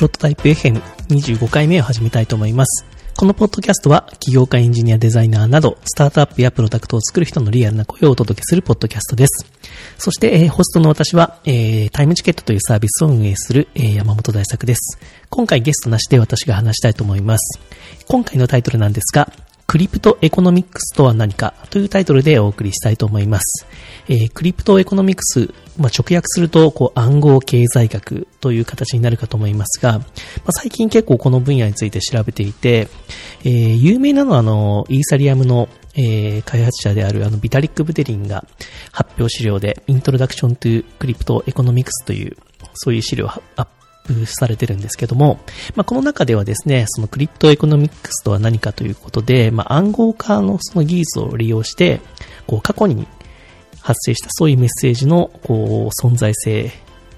プロトタイプ FM25 回目を始めたいと思います。このポッドキャストは、起業家エンジニアデザイナーなど、スタートアップやプロダクトを作る人のリアルな声をお届けするポッドキャストです。そして、えー、ホストの私は、えー、タイムチケットというサービスを運営する、えー、山本大作です。今回ゲストなしで私が話したいと思います。今回のタイトルなんですが、クリプトエコノミクスとは何かというタイトルでお送りしたいと思います。えー、クリプトエコノミクス、まあ、直訳すると、こう、暗号経済学という形になるかと思いますが、まあ、最近結構この分野について調べていて、えー、有名なのはあの、イーサリアムのえー、開発者であるあのビタリック・ブテリンが発表資料で Introduction to Crypto Economics というそういう資料をアップされてるんですけども、まあ、この中ではですね、そのクリプトエコノミックスとは何かということで、まあ、暗号化のその技術を利用して、こう過去に発生したそういうメッセージのこう存在性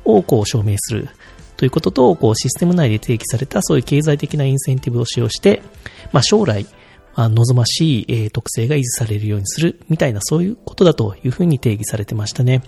をこう証明するということと、こうシステム内で提起されたそういう経済的なインセンティブを使用して、まあ、将来、まあ、望ましい、特性が維持されるようにするみたいなそういうことだというふうに定義されてましたね。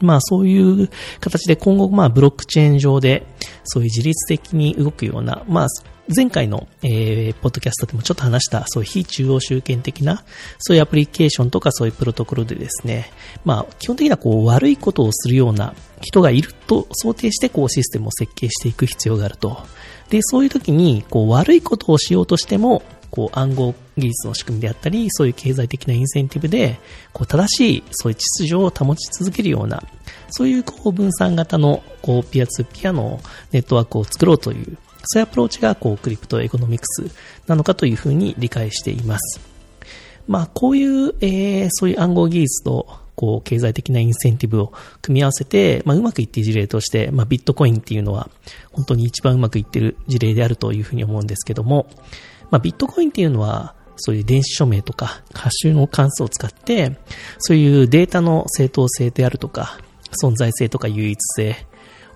まあそういう形で今後まあブロックチェーン上でそういう自律的に動くような、まあ前回の、えー、ポッドキャストでもちょっと話したそういう非中央集権的なそういうアプリケーションとかそういうプロトコルでですね、まあ基本的にはこう悪いことをするような人がいると想定してこうシステムを設計していく必要があると。で、そういう時にこう悪いことをしようとしてもこう暗号技術の仕組みであったり、そういう経済的なインセンティブで、こう正しいそういう秩序を保ち続けるような、そういうこう分散型のこうピアツーピアのネットワークを作ろうという、そういうアプローチがこうクリプトエコノミクスなのかというふうに理解しています。まあこういう、えー、そういう暗号技術とこう、経済的なインセンティブを組み合わせて、まあ、うまくいっている事例として、まあ、ビットコインっていうのは、本当に一番うまくいっている事例であるというふうに思うんですけども、まあ、ビットコインっていうのは、そういう電子署名とか、ハッシュの関数を使って、そういうデータの正当性であるとか、存在性とか唯一性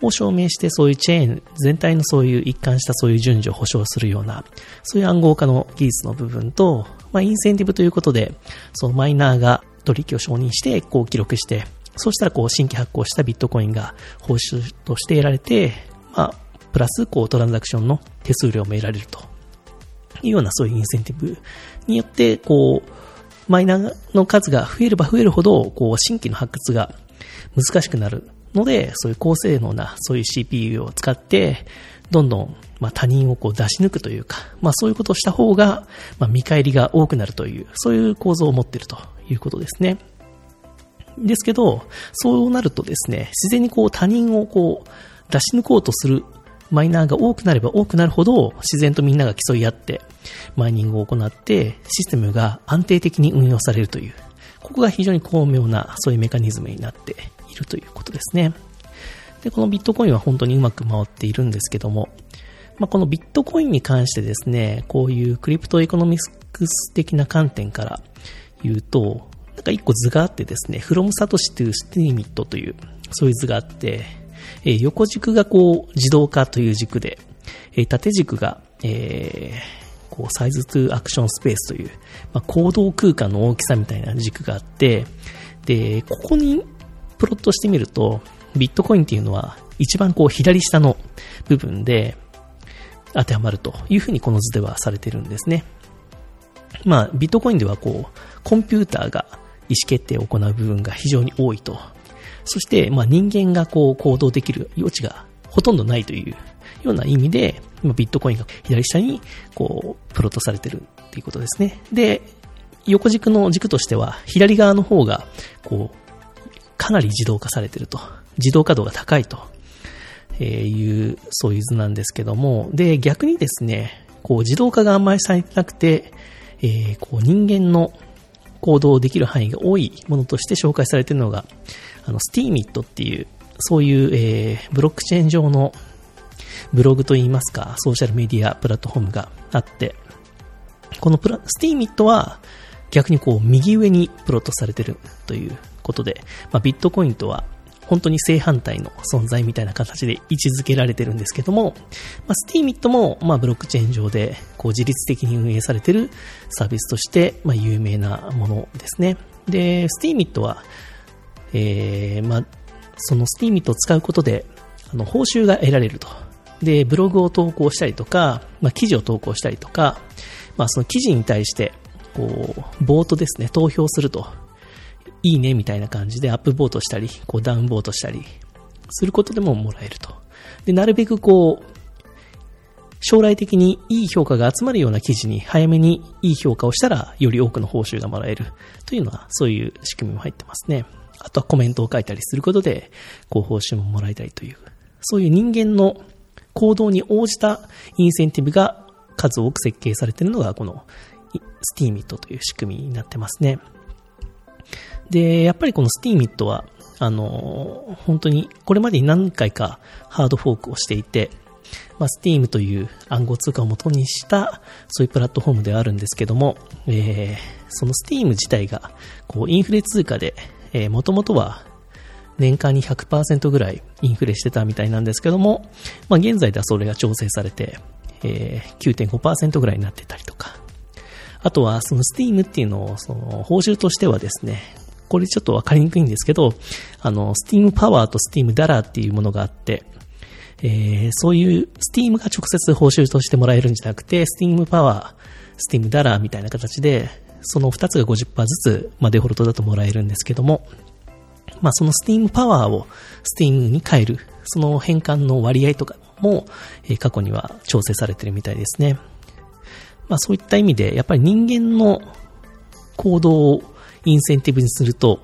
を証明して、そういうチェーン全体のそういう一貫したそういう順序を保証するような、そういう暗号化の技術の部分と、まあ、インセンティブということで、そのマイナーが取引を承認して、こう記録して、そうしたらこう新規発行したビットコインが報酬として得られて、まあ、プラスこうトランザクションの手数料も得られると。いうようなそういうインセンティブによって、こう、マイナーの数が増えれば増えるほど、こう、新規の発掘が難しくなるので、そういう高性能な、そういう CPU を使って、どんどん、まあ、他人をこう出し抜くというか、まあ、そういうことをした方が、まあ、見返りが多くなるという、そういう構造を持っているということですね。ですけど、そうなるとですね、自然にこう他人をこう出し抜こうとするマイナーが多くなれば多くなるほど自然とみんなが競い合ってマイニングを行ってシステムが安定的に運用されるという、ここが非常に巧妙なそういうメカニズムになっているということですね。で、このビットコインは本当にうまく回っているんですけども、まあ、このビットコインに関してですね、こういうクリプトエコノミクス的な観点から言うと、なんか一個図があってですね、from Satoshi to Steemit という、そういう図があって、えー、横軸がこう自動化という軸で、えー、縦軸が、えー、こう size of action space という、まあ、行動空間の大きさみたいな軸があって、で、ここにプロットしてみると、ビットコインっていうのは一番こう左下の部分で当てはまるというふうにこの図ではされてるんですね。まあ、ビットコインではこう、コンピューターが意思決定を行う部分が非常に多いとそして、まあ、人間がこう行動できる余地がほとんどないというような意味で、ビットコインが左下にこうプロットされてるっていうことですね。で、横軸の軸としては、左側の方が、こう、かなり自動化されてると。自動化度が高いという、そういう図なんですけども、で、逆にですね、こう、自動化があんまりされてなくて、えー、こう、人間の行動できる範囲が多いものとして紹介されているのが、あの、スティーミットっていう、そういう、えー、ブロックチェーン上のブログといいますか、ソーシャルメディアプラットフォームがあって、このプラ、 Steemit は逆にこう右上にプロットされてるということで、まあ、ビットコインとは本当に正反対の存在みたいな形で位置づけられてるんですけども、まあ、 Steemit も、まあ、ブロックチェーン上でこう自律的に運営されてるサービスとして、まあ、有名なものですね。で、 Steemit は、えー、まあ、その Steemit を使うことで、あの、報酬が得られるとで、ブログを投稿したりとか、まあ、記事を投稿したりとか、まあ、その記事に対して、こう、ボートですね、投票すると、いいねみたいな感じでアップボートしたり、こうダウンボートしたり、することでももらえると。で、なるべくこう、将来的にいい評価が集まるような記事に早めにいい評価をしたら、より多くの報酬がもらえるというのは、そういう仕組みも入ってますね。あとはコメントを書いたりすることで、こう報酬ももらいたいという、そういう人間の行動に応じたインセンティブが数多く設計されているのが、この Steemit という仕組みになってますね。で、やっぱりこの Steemit は、あの、本当にこれまでに何回かハードフォークをしていて、まあ、Steam という暗号通貨を元にしたそういうプラットフォームではあるんですけども、えー、その Steam 自体がこうインフレ通貨で、えー、もともとは年間に100%ぐらいインフレしてたみたいなんですけども、まあ、現在ではそれが調整されて、えー、9.5%ぐらいになってたりとか、あとはその Steam っていうのをその報酬としてはですね、これちょっとわかりにくいんですけど、あの、Steam Power と Steam Dollar っていうものがあって、えー、そういう Steam が直接報酬としてもらえるんじゃなくて、Steam Power、Steam Dollar みたいな形で、その2つが50%ずつ、まあ、デフォルトだともらえるんですけども、まあ、その Steam Power を Steam に変える、その変換の割合とかも、え、過去には調整されてるみたいですね。まあ、そういった意味で、やっぱり人間の行動をインセンティブにすると、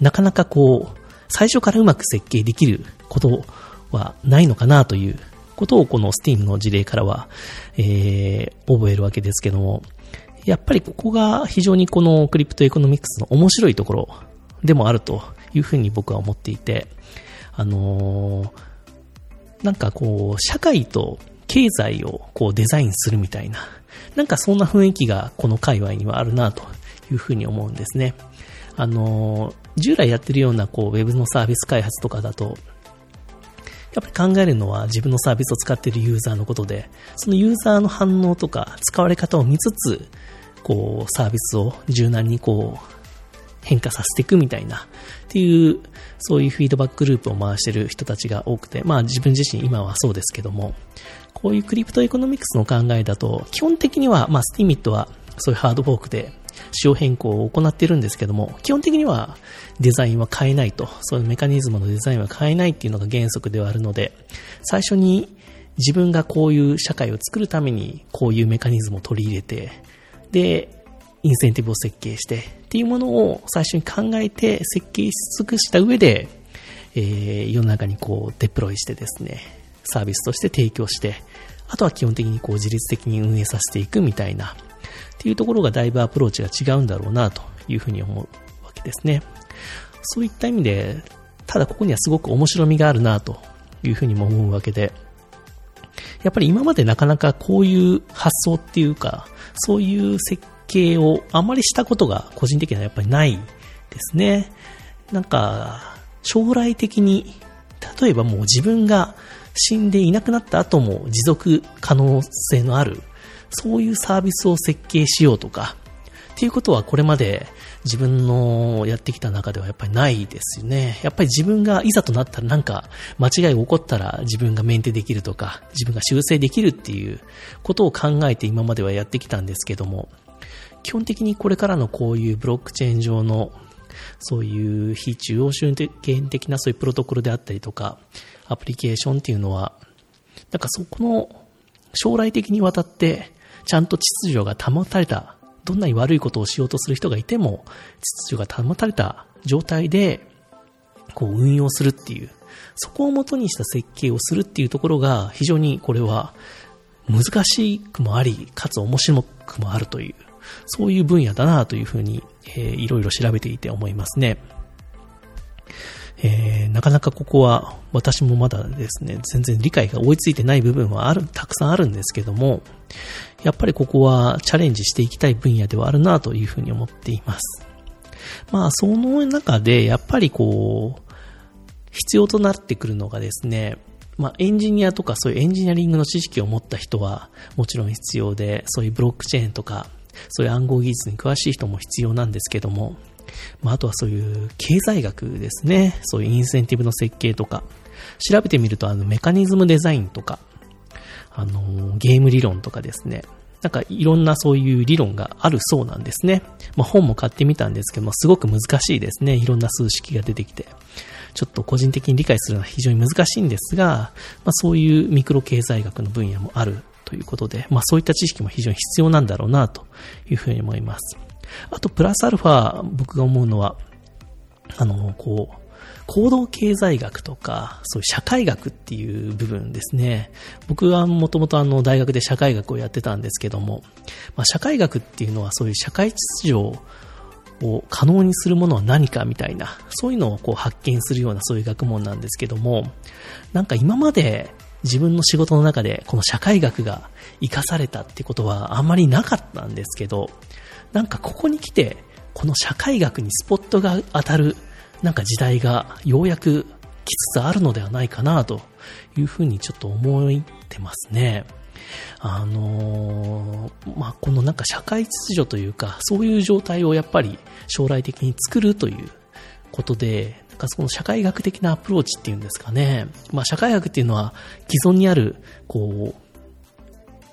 なかなかこう、最初からうまく設計できることはないのかなということをこの Steemit の事例からは、えー、伺えるわけですけども、やっぱりここが非常にこのクリプトエコノミクスの面白いところでもあるというふうに僕は思っていて、あのー、なんかこう、社会と経済をこうデザインするみたいな、なんかそんな雰囲気がこの界隈にはあるなというふうに思うんですね。あのー、従来やってるようなこう、ウェブのサービス開発とかだと、やっぱり考えるのは自分のサービスを使っているユーザーのことで、そのユーザーの反応とか使われ方を見つつ、こう、サービスを柔軟にこう、変化させていくみたいな、っていう、そういうフィードバックループを回してる人たちが多くて、まあ自分自身今はそうですけども、こういうクリプトエコノミクスの考えだと、基本的には、まあ Steemit はそういうハードフォークで仕様変更を行っているんですけども、基本的にはデザインは変えないと、そういうメカニズムのデザインは変えないっていうのが原則ではあるので、最初に自分がこういう社会を作るためにこういうメカニズムを取り入れて、で、インセンティブを設計してっていうものを最初に考えて設計し尽くした上で、えー、世の中にこうデプロイしてですね、サービスとして提供して、あとは基本的にこう自律的に運営させていくみたいな、っていうところがだいぶアプローチが違うんだろうなというふうに思うわけですね。そういった意味で、ただここにはすごく面白みがあるなというふうにも思うわけで、やっぱり今までなかなかこういう発想っていうか、そういう設計をあまりしたことが個人的にはやっぱりないですね。なんか、将来的に、例えばもう自分が死んでいなくなった後も持続可能性のあるそういうサービスを設計しようとか、っていうことはこれまで自分のやってきた中ではやっぱりないですよね。やっぱり自分がいざとなったらなんか間違いが起こったら自分がメンテできるとか、自分が修正できるっていうことを考えて今まではやってきたんですけども、基本的にこれからのこういうブロックチェーン上のそういう非中央集権的なそういうプロトコルであったりとか、アプリケーションっていうのは、なんかそこの将来的にわたってちゃんと秩序が保たれた、どんなに悪いことをしようとする人がいても、秩序が保たれた状態で、こう運用するっていう、そこを元にした設計をするっていうところが、非常にこれは難しくもあり、かつ面白くもあるという、そういう分野だなというふうに、えー、いろいろ調べていて思いますね。えー、なかなかここは私もまだですね、全然理解が追いついてない部分はある、たくさんあるんですけども、やっぱりここはチャレンジしていきたい分野ではあるなというふうに思っています。まあ、その中で、やっぱりこう、必要となってくるのがですね、まあ、エンジニアとかそういうエンジニアリングの知識を持った人はもちろん必要で、そういうブロックチェーンとか、そういう暗号技術に詳しい人も必要なんですけども、まあ、あとはそういう経済学ですね。そういうインセンティブの設計とか、調べてみるとあのメカニズムデザインとか、あの、ゲーム理論とかですね、なんかいろんなそういう理論があるそうなんですね。まあ本も買ってみたんですけども、すごく難しいですね。いろんな数式が出てきて。ちょっと個人的に理解するのは非常に難しいんですが、まあそういうミクロ経済学の分野もあるということで、まあそういった知識も非常に必要なんだろうなというふうに思います。あとプラスアルファ僕が思うのは、あの、こう、行動経済学とか、そういう社会学っていう部分ですね。僕はもともとあの大学で社会学をやってたんですけども、まあ、社会学っていうのはそういう社会秩序を可能にするものは何かみたいな、そういうのをこう発見するようなそういう学問なんですけども、なんか今まで自分の仕事の中でこの社会学が活かされたってことはあんまりなかったんですけど、なんかここに来て、この社会学にスポットが当たるなんか時代がようやく来つつあるのではないかなというふうにちょっと思ってますね。あのー、まあ、このなんか社会秩序というか、そういう状態をやっぱり将来的に作るということで、なんかその社会学的なアプローチっていうんですかね。まあ、社会学っていうのは既存にある、こう、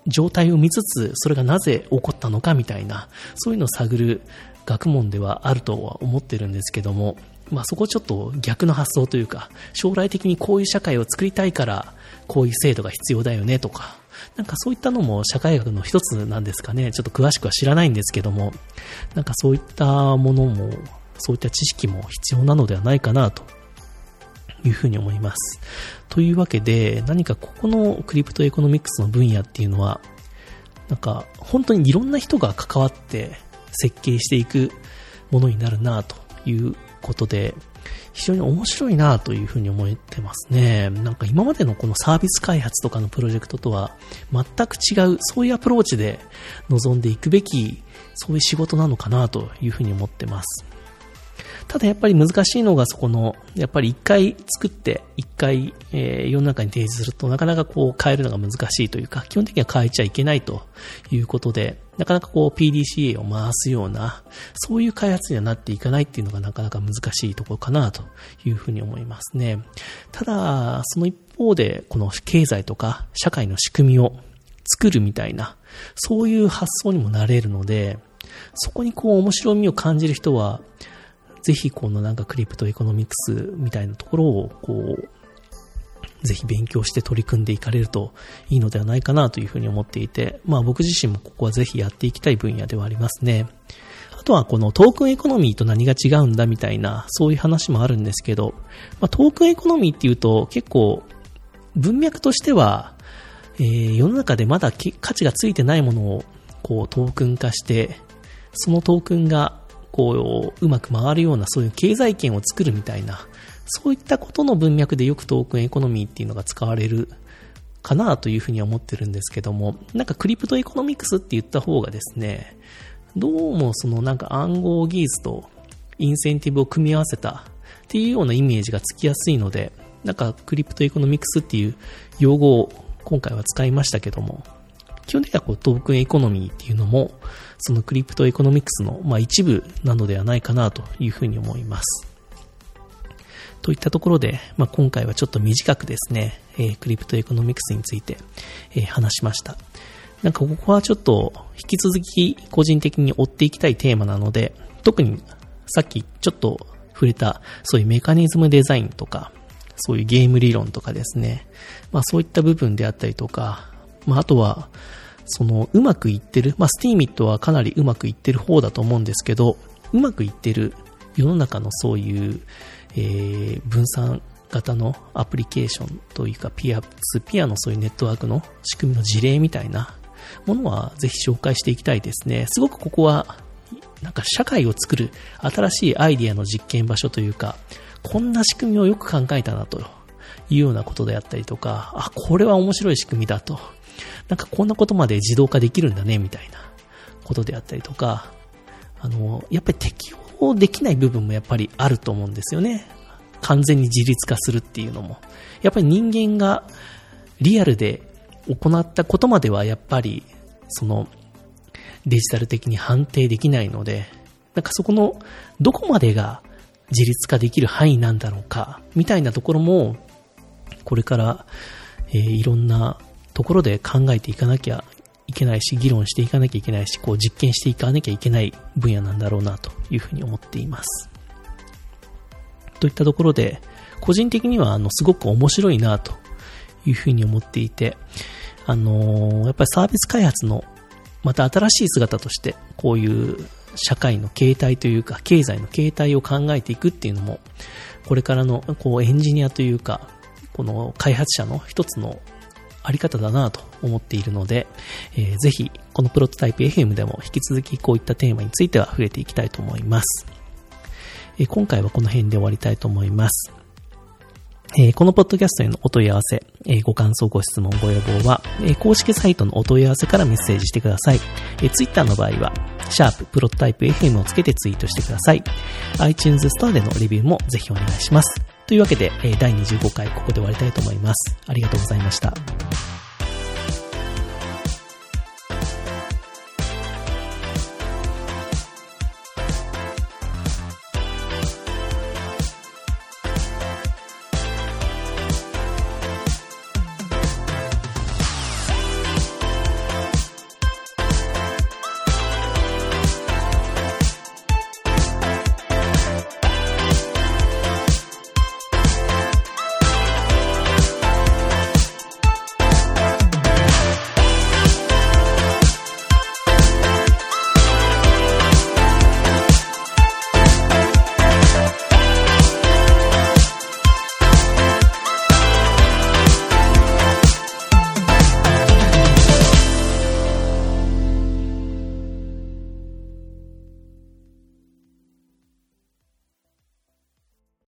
状態を見つつ、それがなぜ起こったのかみたいな、そういうのを探る学問ではあるとは思ってるんですけども、まあ、そこちょっと逆の発想というか、将来的にこういう社会を作りたいから、こういう制度が必要だよねとか、なんかそういったのも社会学の一つなんですかね。ちょっと詳しくは知らないんですけども、なんかそういったものも、そういった知識も必要なのではないかなというふうに思います。というわけで、何かここのクリプトエコノミクスの分野っていうのは、なんか本当にいろんな人が関わって設計していくものになるなということで、非常に面白いなというふうに思ってますね。なんか今までのこのサービス開発とかのプロジェクトとは全く違う、そういうアプローチで臨んでいくべき、そういう仕事なのかなというふうに思ってます。ただやっぱり難しいのがそこの、やっぱり一回作って、一回、えー、世の中に提示するとなかなかこう変えるのが難しいというか、基本的には変えちゃいけないということで、なかなかこう PDCA を回すような、そういう開発にはなっていかないっていうのがなかなか難しいところかなというふうに思いますね。ただ、その一方で、この経済とか社会の仕組みを作るみたいな、そういう発想にもなれるので、そこにこう面白みを感じる人は、ぜひこのなんかクリプトエコノミクスみたいなところをこう、ぜひ勉強して取り組んでいかれるといいのではないかなというふうに思っていて、まあ僕自身もここはぜひやっていきたい分野ではありますね。あとはこのトークンエコノミーと何が違うんだみたいな、そういう話もあるんですけど、まあ、トークンエコノミーっていうと結構文脈としては、えー、世の中でまだ価値がついてないものをこうトークン化して、そのトークンがこう、うまく回るようなそういう経済圏を作るみたいな、そういったことの文脈でよくトークンエコノミーっていうのが使われるかなというふうには思ってるんですけども、なんかクリプトエコノミクスって言った方がですね、どうもそのなんか暗号技術とインセンティブを組み合わせたっていうようなイメージがつきやすいので、なんかクリプトエコノミクスっていう用語を今回は使いましたけども、基本的にはこうトークンエコノミーっていうのも、そのクリプトエコノミクスの、まあ、一部なのではないかなというふうに思います。といったところで、まあ、今回はちょっと短くですね、えー、クリプトエコノミクスについて、えー、話しました。なんかここはちょっと引き続き個人的に追っていきたいテーマなので、特にさっきちょっと触れたそういうメカニズムデザインとか、そういうゲーム理論とかですね、まあそういった部分であったりとか、まああとは、その、うまくいってる、まあ、スティーミットはかなりうまくいってる方だと思うんですけど、うまくいってる世の中のそういう、えー、分散型のアプリケーションというか、ピアツピアのそういうネットワークの仕組みの事例みたいなものはぜひ紹介していきたいですね。すごくここは、なんか社会を作る新しいアイディアの実験場所というか、こんな仕組みをよく考えたなというようなことであったりとか、あ、これは面白い仕組みだとなんかこんなことまで自動化できるんだね、みたいなことであったりとか、あの、やっぱり適用できない部分もやっぱりあると思うんですよね。完全に自立化するっていうのも。やっぱり人間がリアルで行ったことまではやっぱり、その、デジタル的に判定できないので、なんかそこの、どこまでが自立化できる範囲なんだろうか、みたいなところも、これから、えー、いろんなところで考えていかなきゃいけないし、議論していかなきゃいけないし、こう実験していかなきゃいけない分野なんだろうなというふうに思っています。といったところで、個人的にはあのすごく面白いなというふうに思っていて、あのー、やっぱりサービス開発のまた新しい姿として、こういう社会の形態というか、経済の形態を考えていくっていうのも、これからのこうエンジニアというか、この開発者の一つのあり方だなと思っているので、えー、ぜひこのプロトタイプ FM でも引き続きこういったテーマについては触れていきたいと思います。えー、今回はこの辺で終わりたいと思います。えー、このポッドキャストへのお問い合わせ、えー、ご感想、ご質問、ご要望は、えー、公式サイトのお問い合わせからメッセージしてください。えー、Twitter の場合は、シャーププロトタイプ FM をつけてツイートしてください。iTunes ストアでのレビューもぜひお願いします。というわけで、第25回ここで終わりたいと思います。ありがとうございました。